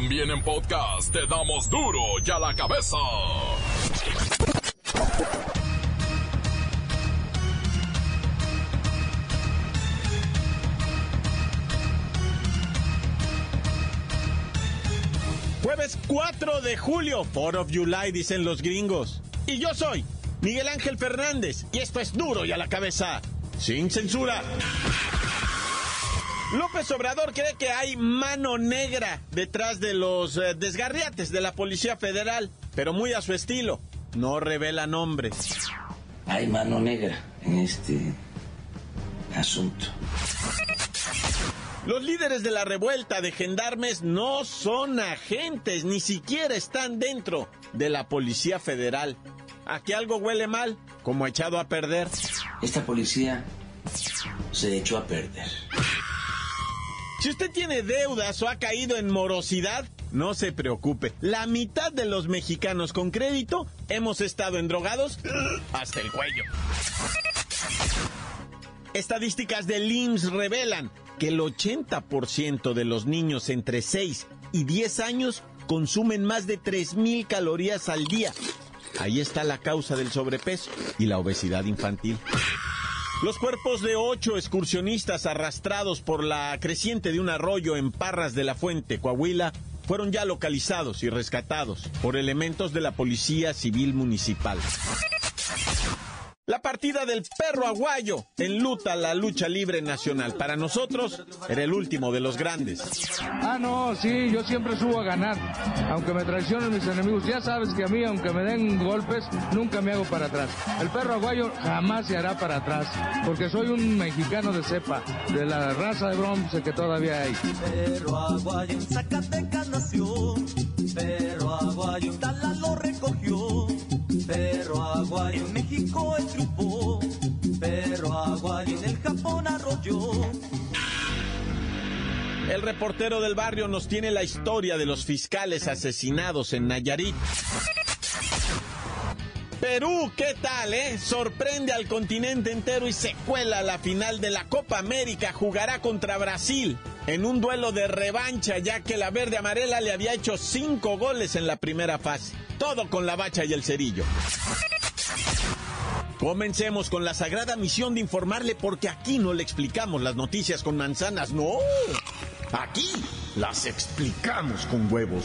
También en podcast te damos duro y a la cabeza. Jueves 4 de julio, 4 of July, dicen los gringos. Y yo soy Miguel Ángel Fernández, y esto es duro y a la cabeza, sin censura. López Obrador cree que hay mano negra detrás de los eh, desgarriates de la Policía Federal, pero muy a su estilo. No revela nombres. Hay mano negra en este asunto. Los líderes de la revuelta de gendarmes no son agentes, ni siquiera están dentro de la Policía Federal. Aquí algo huele mal, como echado a perder. Esta policía se echó a perder. Si usted tiene deudas o ha caído en morosidad, no se preocupe. La mitad de los mexicanos con crédito hemos estado endrogados hasta el cuello. Estadísticas del IMSS revelan que el 80% de los niños entre 6 y 10 años consumen más de 3.000 calorías al día. Ahí está la causa del sobrepeso y la obesidad infantil. Los cuerpos de ocho excursionistas arrastrados por la creciente de un arroyo en Parras de la Fuente, Coahuila, fueron ya localizados y rescatados por elementos de la Policía Civil Municipal. La partida del perro aguayo enluta la lucha libre nacional. Para nosotros era el último de los grandes. Ah, no, sí, yo siempre subo a ganar. Aunque me traicionen mis enemigos, ya sabes que a mí, aunque me den golpes, nunca me hago para atrás. El perro aguayo jamás se hará para atrás, porque soy un mexicano de cepa, de la raza de bronce que todavía hay. Perro aguayo Zacatecas nació, perro aguayo Tala lo recogió, perro aguayo en México es pero agua en el Japón arrolló. El reportero del barrio nos tiene la historia de los fiscales asesinados en Nayarit. Perú, ¿qué tal, eh? Sorprende al continente entero y se cuela la final de la Copa América. Jugará contra Brasil en un duelo de revancha, ya que la verde amarela le había hecho cinco goles en la primera fase. Todo con la bacha y el cerillo. Comencemos con la sagrada misión de informarle porque aquí no le explicamos las noticias con manzanas, no. Aquí las explicamos con huevos.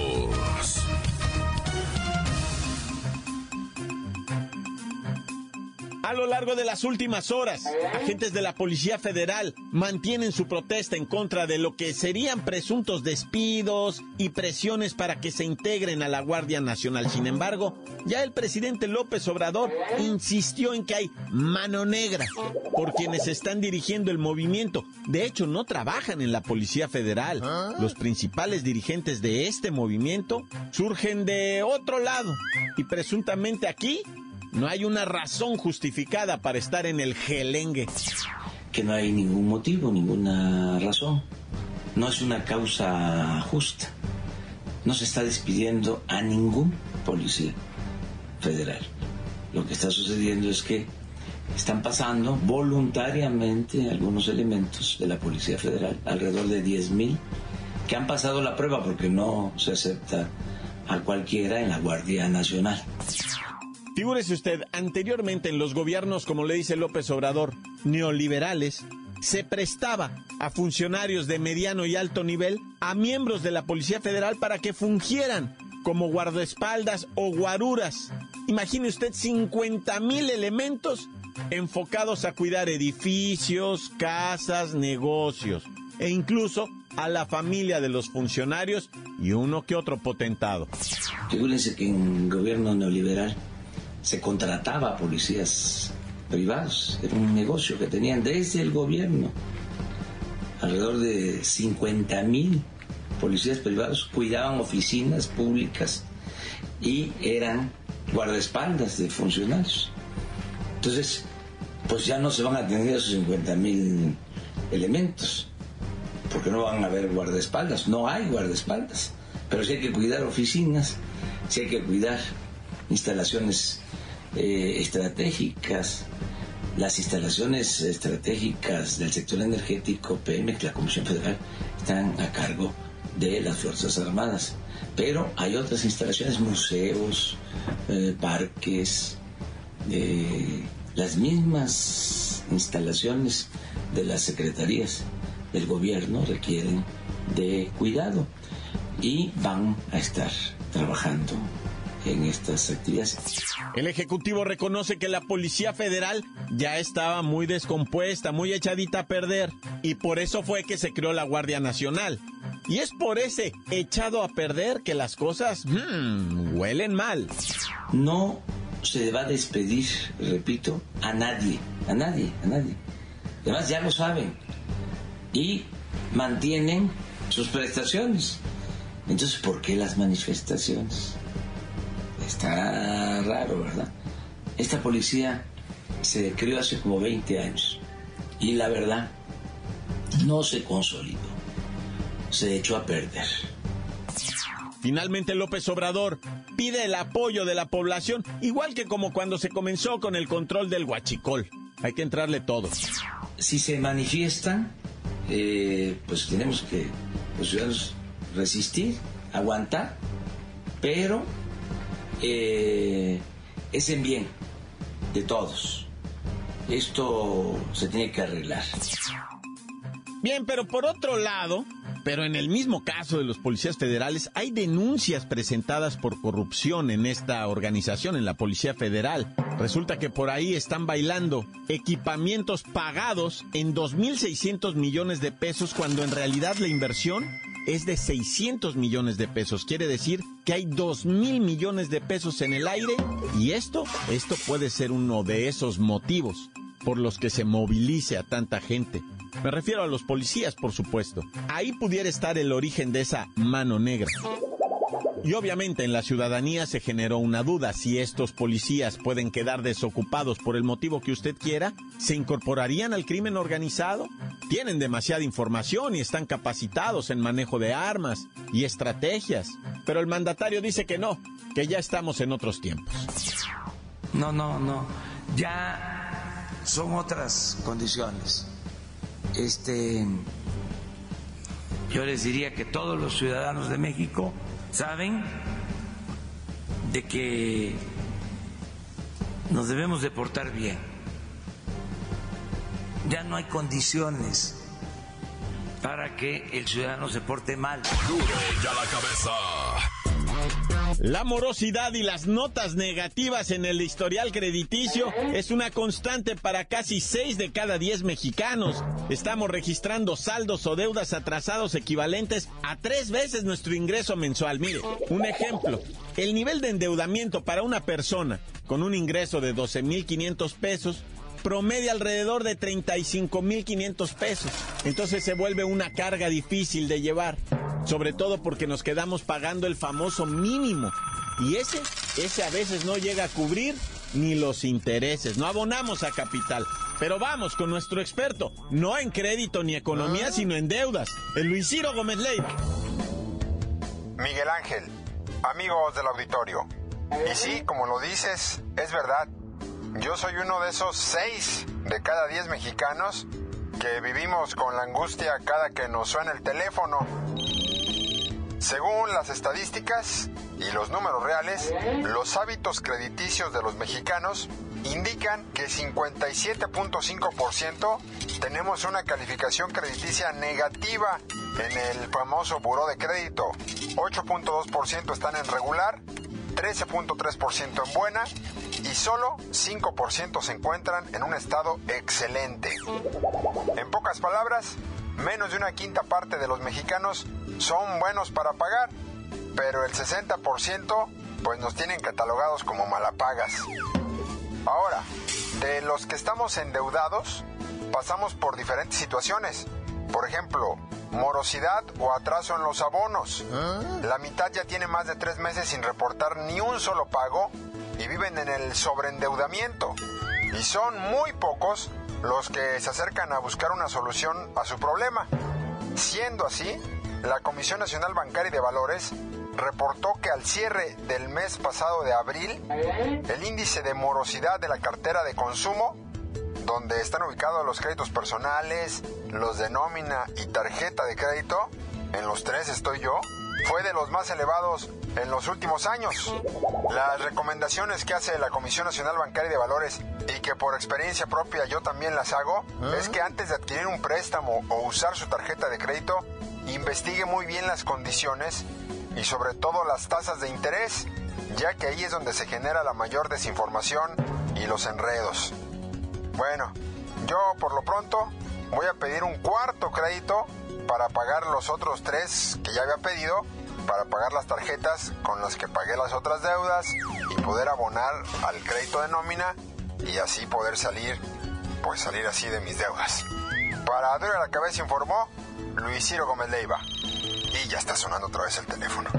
A lo largo de las últimas horas, agentes de la Policía Federal mantienen su protesta en contra de lo que serían presuntos despidos y presiones para que se integren a la Guardia Nacional. Sin embargo, ya el presidente López Obrador insistió en que hay mano negra por quienes están dirigiendo el movimiento. De hecho, no trabajan en la Policía Federal. Los principales dirigentes de este movimiento surgen de otro lado y presuntamente aquí no hay una razón justificada para estar en el gelengue. Que no hay ningún motivo, ninguna razón. No es una causa justa. No se está despidiendo a ningún policía federal. Lo que está sucediendo es que están pasando voluntariamente algunos elementos de la Policía Federal, alrededor de 10.000, que han pasado la prueba porque no se acepta a cualquiera en la Guardia Nacional. Figúrese usted, anteriormente en los gobiernos, como le dice López Obrador, neoliberales, se prestaba a funcionarios de mediano y alto nivel, a miembros de la Policía Federal para que fungieran como guardaespaldas o guaruras. Imagine usted 50 mil elementos enfocados a cuidar edificios, casas, negocios e incluso a la familia de los funcionarios y uno que otro potentado. Figúrense que en gobierno neoliberal se contrataba a policías privados. Era un negocio que tenían desde el gobierno. Alrededor de 50 mil policías privados cuidaban oficinas públicas y eran guardaespaldas de funcionarios. Entonces, pues ya no se van a tener esos 50 mil elementos, porque no van a haber guardaespaldas, no hay guardaespaldas, pero sí hay que cuidar oficinas, sí hay que cuidar instalaciones eh, estratégicas, las instalaciones estratégicas del sector energético, PMEC, la Comisión Federal, están a cargo de las Fuerzas Armadas. Pero hay otras instalaciones, museos, eh, parques, eh, las mismas instalaciones de las secretarías del gobierno requieren de cuidado y van a estar trabajando en estas actividades. El Ejecutivo reconoce que la Policía Federal ya estaba muy descompuesta, muy echadita a perder, y por eso fue que se creó la Guardia Nacional. Y es por ese echado a perder que las cosas hmm, huelen mal. No se va a despedir, repito, a nadie, a nadie, a nadie. Además ya lo saben. Y mantienen sus prestaciones. Entonces, ¿por qué las manifestaciones? Está raro, ¿verdad? Esta policía se creó hace como 20 años y la verdad no se consolidó, se echó a perder. Finalmente López Obrador pide el apoyo de la población, igual que como cuando se comenzó con el control del huachicol. Hay que entrarle todo. Si se manifiestan, eh, pues tenemos que los ciudadanos resistir, aguantar, pero eh, es en bien de todos. Esto se tiene que arreglar. Bien, pero por otro lado, pero en el mismo caso de los policías federales, hay denuncias presentadas por corrupción en esta organización, en la Policía Federal. Resulta que por ahí están bailando equipamientos pagados en 2.600 millones de pesos cuando en realidad la inversión es de 600 millones de pesos. Quiere decir que hay 2 mil millones de pesos en el aire y esto, esto puede ser uno de esos motivos por los que se movilice a tanta gente. Me refiero a los policías, por supuesto. Ahí pudiera estar el origen de esa mano negra. Y obviamente en la ciudadanía se generó una duda si estos policías pueden quedar desocupados por el motivo que usted quiera, ¿se incorporarían al crimen organizado? Tienen demasiada información y están capacitados en manejo de armas y estrategias, pero el mandatario dice que no, que ya estamos en otros tiempos. No, no, no, ya son otras condiciones. Este yo les diría que todos los ciudadanos de México saben de que nos debemos de portar bien. Ya no hay condiciones para que el ciudadano se porte mal. Duro ya la cabeza. La morosidad y las notas negativas en el historial crediticio es una constante para casi 6 de cada 10 mexicanos. Estamos registrando saldos o deudas atrasados equivalentes a tres veces nuestro ingreso mensual. Mire, un ejemplo. El nivel de endeudamiento para una persona con un ingreso de 12.500 pesos promedia alrededor de 35.500 pesos. Entonces se vuelve una carga difícil de llevar, sobre todo porque nos quedamos pagando el famoso mínimo. Y ese, ese a veces no llega a cubrir ni los intereses, no abonamos a capital. Pero vamos con nuestro experto, no en crédito ni economía, sino en deudas, el Luis Ciro Gómez Leiva. Miguel Ángel, amigos del auditorio. Y sí, como lo dices, es verdad. Yo soy uno de esos seis de cada diez mexicanos que vivimos con la angustia cada que nos suena el teléfono. Según las estadísticas y los números reales, los hábitos crediticios de los mexicanos indican que 57.5% tenemos una calificación crediticia negativa en el famoso buró de crédito, 8.2% están en regular, 13.3% en buena y solo 5% se encuentran en un estado excelente. En pocas palabras, menos de una quinta parte de los mexicanos son buenos para pagar, pero el 60% pues nos tienen catalogados como malapagas. Ahora, de los que estamos endeudados, pasamos por diferentes situaciones. Por ejemplo, morosidad o atraso en los abonos. La mitad ya tiene más de tres meses sin reportar ni un solo pago y viven en el sobreendeudamiento. y son muy pocos los que se acercan a buscar una solución a su problema. Siendo así, la Comisión Nacional Bancaria y de Valores reportó que al cierre del mes pasado de abril, el índice de morosidad de la cartera de consumo, donde están ubicados los créditos personales, los de nómina y tarjeta de crédito, en los tres estoy yo, fue de los más elevados en los últimos años. Las recomendaciones que hace la Comisión Nacional Bancaria de Valores y que por experiencia propia yo también las hago, es que antes de adquirir un préstamo o usar su tarjeta de crédito, investigue muy bien las condiciones y sobre todo las tasas de interés, ya que ahí es donde se genera la mayor desinformación y los enredos. Bueno, yo por lo pronto voy a pedir un cuarto crédito para pagar los otros tres que ya había pedido, para pagar las tarjetas con las que pagué las otras deudas y poder abonar al crédito de nómina y así poder salir, pues salir así de mis deudas. Para Dura la Cabeza informó Luis Ciro Gómez Leiva. Y ya está sonando otra vez el teléfono.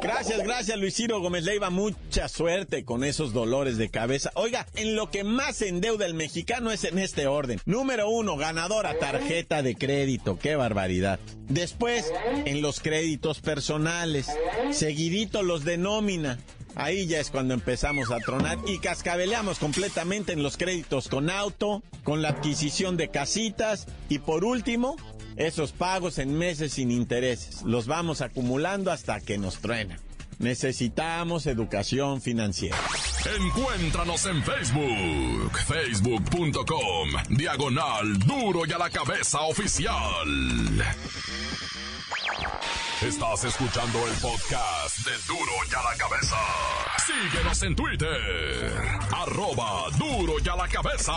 Gracias, gracias Luis Ciro Gómez Leiva. Mucha suerte con esos dolores de cabeza. Oiga, en lo que más endeuda el mexicano es en este orden. Número uno, ganadora tarjeta de crédito. Qué barbaridad. Después, en los créditos personales. Seguidito los de nómina. Ahí ya es cuando empezamos a tronar y cascabeleamos completamente en los créditos con auto, con la adquisición de casitas y por último, esos pagos en meses sin intereses. Los vamos acumulando hasta que nos truenan. Necesitamos educación financiera. Encuéntranos en Facebook, facebook.com, diagonal duro y a la cabeza oficial. Estás escuchando el podcast de duro y a la cabeza. Síguenos en Twitter, arroba duro y a la cabeza.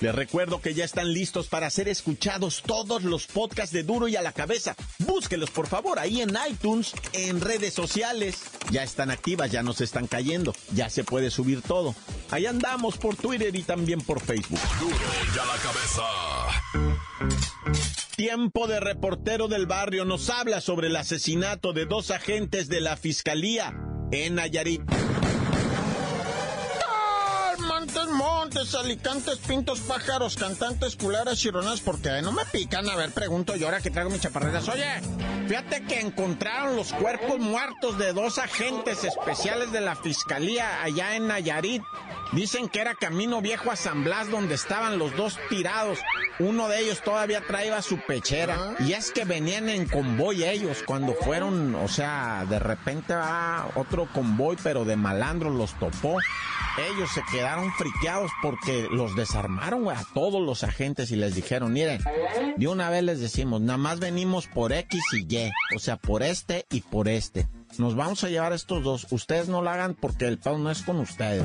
Les recuerdo que ya están listos para ser escuchados todos los podcasts de Duro y a la cabeza. Búsquelos por favor ahí en iTunes, en redes sociales. Ya están activas, ya nos están cayendo, ya se puede subir todo. Ahí andamos por Twitter y también por Facebook. Duro y a la cabeza. Tiempo de reportero del barrio nos habla sobre el asesinato de dos agentes de la fiscalía en Nayarit. Montes, alicantes, pintos, pájaros, cantantes, culeras, chironas, porque no me pican. A ver, pregunto yo ahora que traigo mis chaparreras. Oye, fíjate que encontraron los cuerpos muertos de dos agentes especiales de la fiscalía allá en Nayarit. Dicen que era camino viejo a San Blas donde estaban los dos tirados. Uno de ellos todavía traía su pechera. Y es que venían en convoy ellos cuando fueron, o sea, de repente va otro convoy, pero de malandros los topó. Ellos se quedaron friqueados porque los desarmaron a todos los agentes y les dijeron, miren, de una vez les decimos, nada más venimos por X y Y, o sea, por este y por este. Nos vamos a llevar estos dos. Ustedes no lo hagan porque el pedo no es con ustedes.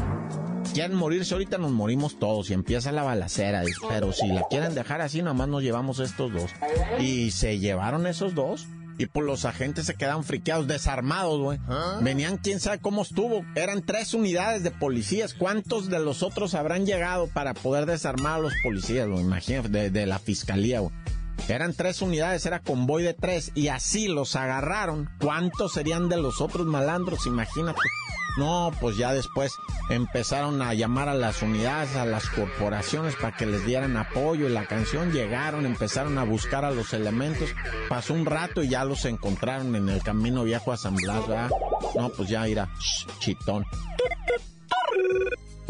Quieren morirse ahorita, nos morimos todos y empieza la balacera. Pero si la quieren dejar así, nada más nos llevamos estos dos. Y se llevaron esos dos. Y pues los agentes se quedaron friqueados, desarmados, güey. Venían, quién sabe cómo estuvo. Eran tres unidades de policías. ¿Cuántos de los otros habrán llegado para poder desarmar a los policías, güey? Imagínate, de, de la fiscalía, güey. Eran tres unidades, era convoy de tres, y así los agarraron. ¿Cuántos serían de los otros malandros? Imagínate. No, pues ya después empezaron a llamar a las unidades, a las corporaciones para que les dieran apoyo. Y la canción llegaron, empezaron a buscar a los elementos. Pasó un rato y ya los encontraron en el camino viejo a San Blas, ¿verdad? No, pues ya irá, chitón.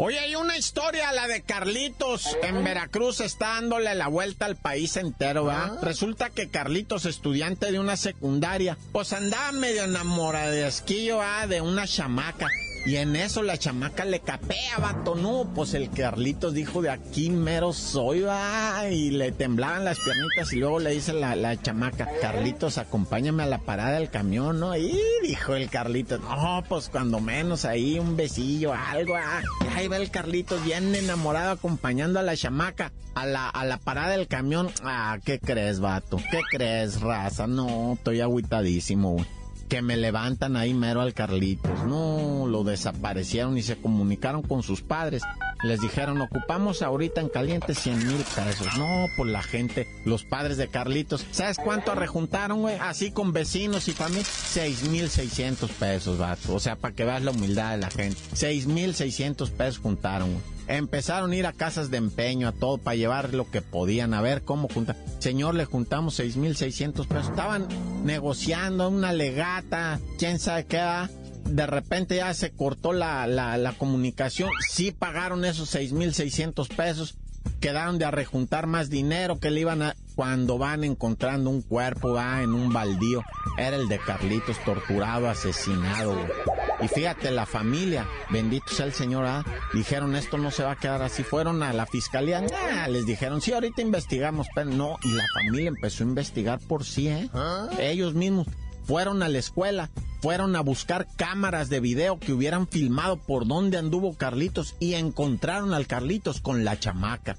Oye, hay una historia, la de Carlitos en Veracruz, está dándole la vuelta al país entero, ¿verdad? Resulta que Carlitos, estudiante de una secundaria, pues andaba medio enamoradesquillo, ¿verdad? De una chamaca. Y en eso la chamaca le capea, vato, no, pues el Carlitos dijo de aquí mero soy, va, y le temblaban las piernitas y luego le dice la, la chamaca, Carlitos, acompáñame a la parada del camión, ¿no? Y dijo el Carlitos, no, pues cuando menos ahí un besillo, algo, ah. Ahí va el Carlitos bien enamorado acompañando a la chamaca a la, a la parada del camión. Ah, ¿qué crees, vato? ¿Qué crees, raza? No, estoy agüitadísimo, güey que me levantan ahí mero al Carlitos. No, lo desaparecieron y se comunicaron con sus padres. Les dijeron, ocupamos ahorita en caliente 100 mil pesos. No, pues la gente, los padres de Carlitos, ¿sabes cuánto rejuntaron, güey? Así con vecinos y familia, 6 mil 600 pesos, vato. O sea, para que veas la humildad de la gente. 6 mil 600 pesos juntaron, güey. Empezaron a ir a casas de empeño, a todo, para llevar lo que podían, a ver cómo juntar. Señor, le juntamos 6,600 pesos. Estaban negociando una legata, quién sabe qué. De repente ya se cortó la, la, la comunicación. Sí pagaron esos 6,600 pesos. Quedaron de arrejuntar más dinero que le iban a... Cuando van encontrando un cuerpo, va en un baldío. Era el de Carlitos, torturado, asesinado, güey. Y fíjate, la familia, bendito sea el Señor, ¿ah? dijeron esto no se va a quedar así. Fueron a la fiscalía, nah, les dijeron, sí, ahorita investigamos, pero no. Y la familia empezó a investigar por sí, ¿eh? Ellos mismos fueron a la escuela, fueron a buscar cámaras de video que hubieran filmado por dónde anduvo Carlitos y encontraron al Carlitos con la chamaca.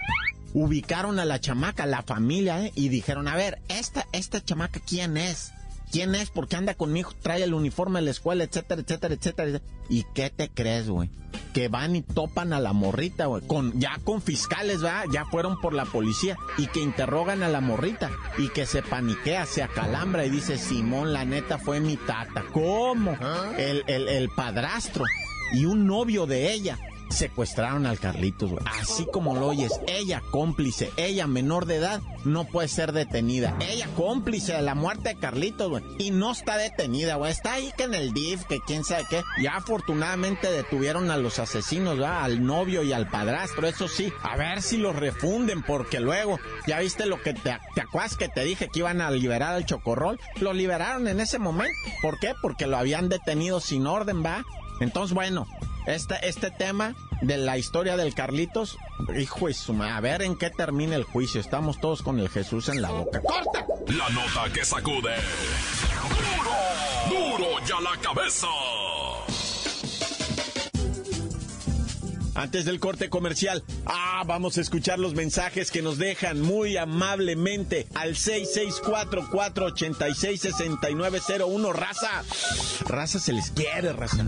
Ubicaron a la chamaca, la familia, ¿eh? y dijeron, a ver, esta, esta chamaca, ¿quién es? ¿Quién es? ¿Por qué anda conmigo? Trae el uniforme de la escuela, etcétera, etcétera, etcétera. ¿Y qué te crees, güey? Que van y topan a la morrita, güey. Con, ya con fiscales, ¿va? Ya fueron por la policía. Y que interrogan a la morrita. Y que se paniquea, se acalambra y dice, Simón, la neta fue mi tata. ¿Cómo? El, el, el padrastro y un novio de ella secuestraron al Carlitos, güey. Así como lo oyes, ella cómplice, ella menor de edad, no puede ser detenida. Ella cómplice de la muerte de Carlitos, güey. Y no está detenida, güey. Está ahí que en el DIF, que quién sabe qué. Ya afortunadamente detuvieron a los asesinos, ¿va? Al novio y al padrastro, eso sí. A ver si los refunden, porque luego, ya viste lo que te, te que te dije que iban a liberar al chocorrol. Lo liberaron en ese momento. ¿Por qué? Porque lo habían detenido sin orden, ¿va? Entonces, bueno, este, este tema de la historia del Carlitos, hijo de su madre, a ver en qué termina el juicio. Estamos todos con el Jesús en la boca. ¡Corta! La nota que sacude. ¡Duro! ¡Duro ya la cabeza! Antes del corte comercial, ah, vamos a escuchar los mensajes que nos dejan muy amablemente al 664-486-6901. Raza, raza se les quiere, raza.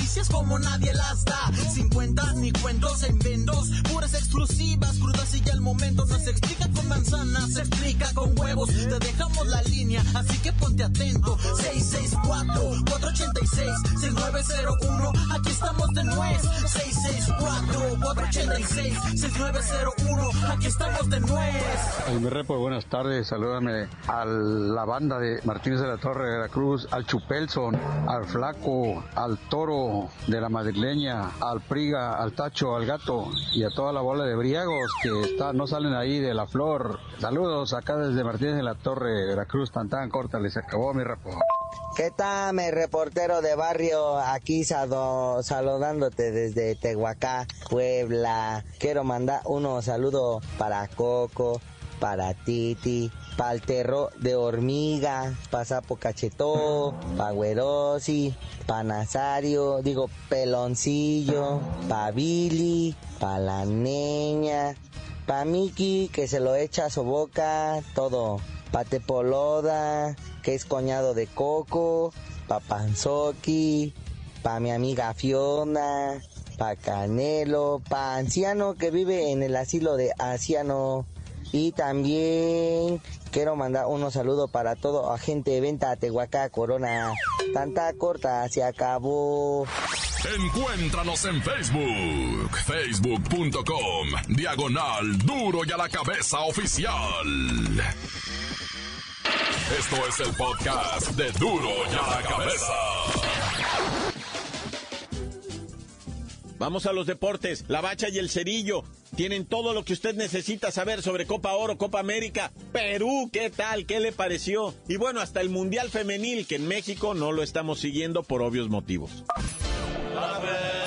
Noticias como nadie las da. Sin cuentas ni cuentos en vendos, puras exclusivas, crudas y ya el momento no se explica con manzanas, se explica con huevos. Te dejamos la línea, así que ponte atento. 664-486-6901, aquí estamos de nuez. 664-486-6901, aquí estamos de nuez. El mi repo, buenas tardes, salúdame a la banda de Martínez de la Torre de Veracruz, al Chupelson, al Flaco, al Toro de la Madrileña, al Priga, al Tacho, al Gato y a toda la bola de briagos que está, no salen ahí de la flor. Saludos acá desde Martínez de la Torre, Veracruz, tan tan corta, les acabó mi repo. ¿Qué tal, mi reportero de barrio? Aquí saludándote desde Tehuacá, Puebla. Quiero mandar unos saludos para Coco, para Titi, para el terro de hormiga, para Sapo Cachetó, para Güerosi, para Nazario, digo Peloncillo, para Billy, para la niña, para Miki que se lo echa a su boca, todo. Pa' Tepoloda, que es coñado de Coco, pa' Panzoki, pa' mi amiga Fiona, pa' Canelo, pa' Anciano que vive en el asilo de Anciano. Y también quiero mandar unos saludos para todo agente de venta Tehuacá Corona. Tanta corta, se acabó. Encuéntranos en Facebook, facebook.com, diagonal duro y a la cabeza oficial. Esto es el podcast de duro y a la cabeza. Vamos a los deportes. La Bacha y el Cerillo tienen todo lo que usted necesita saber sobre Copa Oro, Copa América, Perú, ¿qué tal? ¿Qué le pareció? Y bueno, hasta el Mundial Femenil, que en México no lo estamos siguiendo por obvios motivos. ¡La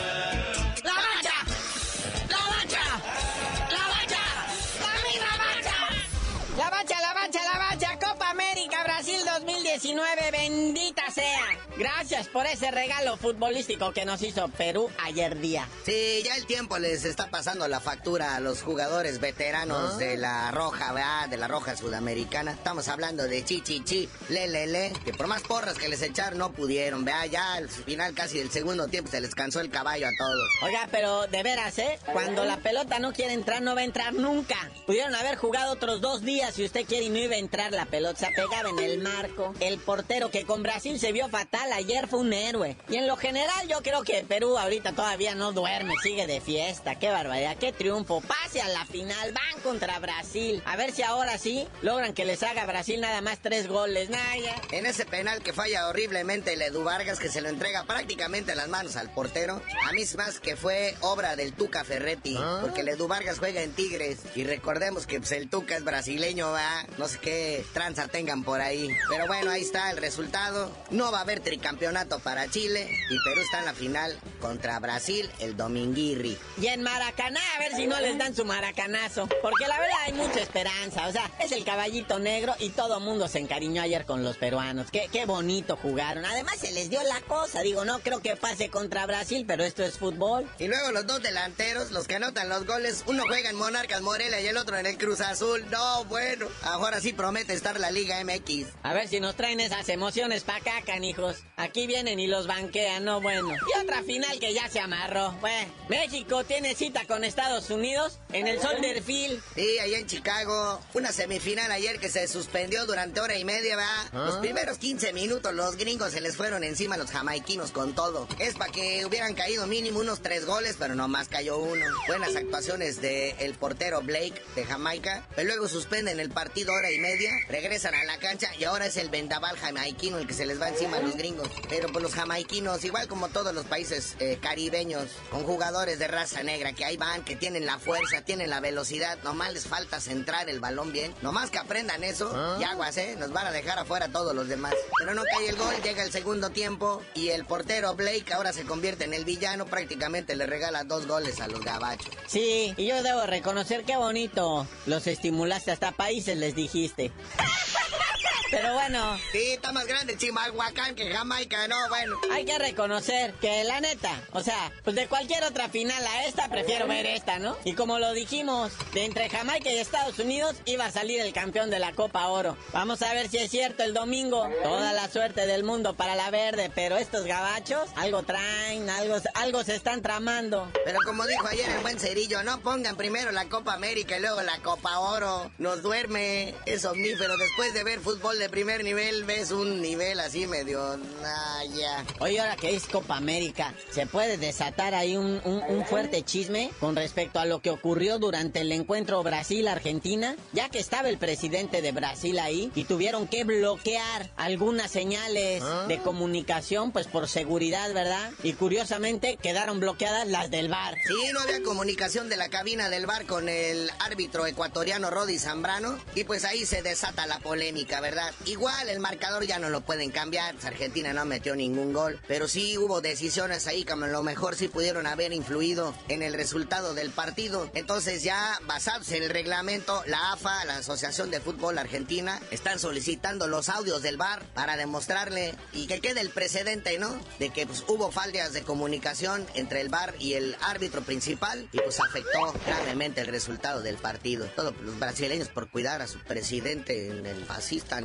19, bendita sea. Gracias por ese regalo futbolístico que nos hizo Perú ayer día. Sí, ya el tiempo les está pasando la factura a los jugadores veteranos de la Roja, ¿verdad? De la Roja Sudamericana. Estamos hablando de Chichichi, Chi, Le, que por más porras que les echaron no pudieron, vea, ya al final casi del segundo tiempo se les cansó el caballo a todos. Oiga, pero de veras, ¿eh? Cuando la pelota no quiere entrar, no va a entrar nunca. Pudieron haber jugado otros dos días si usted quiere y no iba a entrar la pelota. Se pegaba en el marco. El portero que con Brasil se vio fatal ayer fue un héroe. Y en lo general yo creo que Perú ahorita todavía no duerme, sigue de fiesta. Qué barbaridad, qué triunfo. Pase a la final, van contra Brasil. A ver si ahora sí logran que les haga Brasil nada más tres goles. Naya. En ese penal que falla horriblemente el Edu Vargas, que se lo entrega prácticamente en las manos al portero, a mí es más que fue obra del Tuca Ferretti, porque el Edu Vargas juega en Tigres y recordemos que pues, el Tuca es brasileño, va, no sé qué tranza tengan por ahí. Pero bueno, ahí está el resultado. No va a haber tricampeonato para Chile y Perú está en la final contra Brasil el dominguirri. Y en Maracaná, a ver si no les dan su maracanazo. Porque la verdad hay mucha esperanza. O sea, es el caballito negro y todo mundo se encariñó ayer con los peruanos. Qué, qué bonito jugaron. Además se les dio la cosa. Digo, no creo que pase contra Brasil, pero esto es fútbol. Y luego los dos delanteros, los que anotan los goles, uno juega en Monarcas Morelia y el otro en el Cruz Azul. No, bueno, ahora sí promete estar la Liga MX. A ver si nos traen esas emociones pa' acá, canijos. Aquí vienen y los banquean, no bueno. Y otra final que ya se amarró. Bueno, México tiene cita con Estados Unidos en el Soldier Field. Sí, allá en Chicago. Una semifinal ayer que se suspendió durante hora y media, ¿va? Los primeros 15 minutos los gringos se les fueron encima a los jamaiquinos con todo. Es para que hubieran caído mínimo unos tres goles, pero nomás cayó uno. Buenas actuaciones de el portero Blake de Jamaica. Pero luego suspenden el partido hora y media, regresan a la cancha y ahora es el jamaiquino el que se les va encima a los gringos. Pero pues los jamaiquinos, igual como todos los países eh, caribeños, con jugadores de raza negra que ahí van, que tienen la fuerza, tienen la velocidad, nomás les falta centrar el balón bien. Nomás que aprendan eso y aguas, ¿eh? Nos van a dejar afuera todos los demás. Pero no cae el gol, llega el segundo tiempo y el portero Blake ahora se convierte en el villano, prácticamente le regala dos goles a los gabachos. Sí, y yo debo reconocer qué bonito. Los estimulaste hasta países, les dijiste. Pero bueno. Sí, está más grande Chimalhuacán que Jamaica, no, bueno. Hay que reconocer que la neta, o sea, pues de cualquier otra final a esta, prefiero ver esta, ¿no? Y como lo dijimos, de entre Jamaica y Estados Unidos iba a salir el campeón de la Copa Oro. Vamos a ver si es cierto el domingo. Toda la suerte del mundo para la verde, pero estos gabachos algo traen, algo, algo se están tramando. Pero como dijo ayer el buen Cerillo, no pongan primero la Copa América y luego la Copa Oro. Nos duerme, es omnífero. Después de ver fútbol de primer nivel, ves un nivel así medio... Ah, ya. Oye, ahora que es Copa América, ¿se puede desatar ahí un, un- un fuerte chisme con respecto a lo que ocurrió durante el encuentro Brasil-Argentina? Ya que estaba el presidente de Brasil ahí y tuvieron que bloquear algunas señales de comunicación, pues por seguridad, ¿verdad? Y curiosamente quedaron bloqueadas las del bar. Sí, no había comunicación de la cabina del bar con el árbitro ecuatoriano Rodi Zambrano y pues ahí se desata la polémica, ¿verdad? Igual el marcador ya no lo pueden cambiar, pues, Argentina no metió ningún gol, pero sí hubo decisiones ahí que a lo mejor sí pudieron haber influido en el resultado del partido. Entonces ya basados en el reglamento, la AFA, la Asociación de Fútbol Argentina, están solicitando los audios del bar para demostrarle y que quede el precedente, ¿no? De que pues, hubo fallas de comunicación entre el bar y el árbitro principal y pues afectó gravemente el resultado del partido. Todos los brasileños por cuidar a su presidente, el fascista,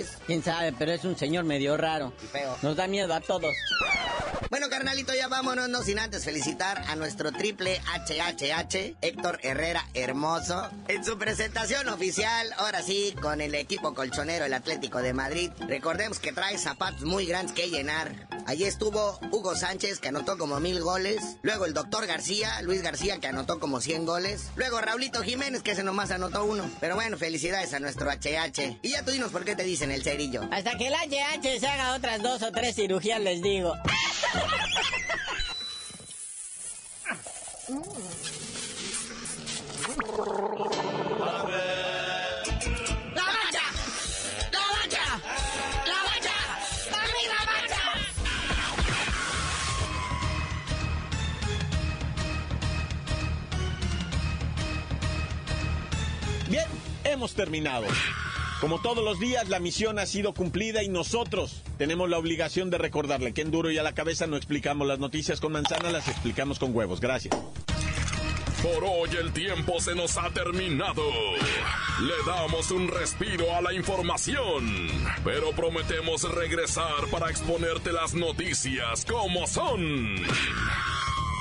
es. Quién sabe, pero es un señor medio raro. Nos da miedo a todos. Bueno, carnalito, ya vámonos, no sin antes felicitar a nuestro triple HHH, Héctor Herrera Hermoso, en su presentación oficial, ahora sí, con el equipo colchonero, el Atlético de Madrid. Recordemos que trae zapatos muy grandes que llenar. Allí estuvo Hugo Sánchez, que anotó como mil goles. Luego el doctor García, Luis García, que anotó como 100 goles. Luego Raulito Jiménez, que ese nomás anotó uno. Pero bueno, felicidades a nuestro HH. Y ya tú dinos por qué te dicen el cerillo. Hasta que el HH se haga otras dos o tres cirugías, les digo. Bien, hemos terminado. Como todos los días, la misión ha sido cumplida y nosotros tenemos la obligación de recordarle que en duro y a la cabeza no explicamos las noticias con manzana, las explicamos con huevos. Gracias. Por hoy el tiempo se nos ha terminado. Le damos un respiro a la información, pero prometemos regresar para exponerte las noticias como son.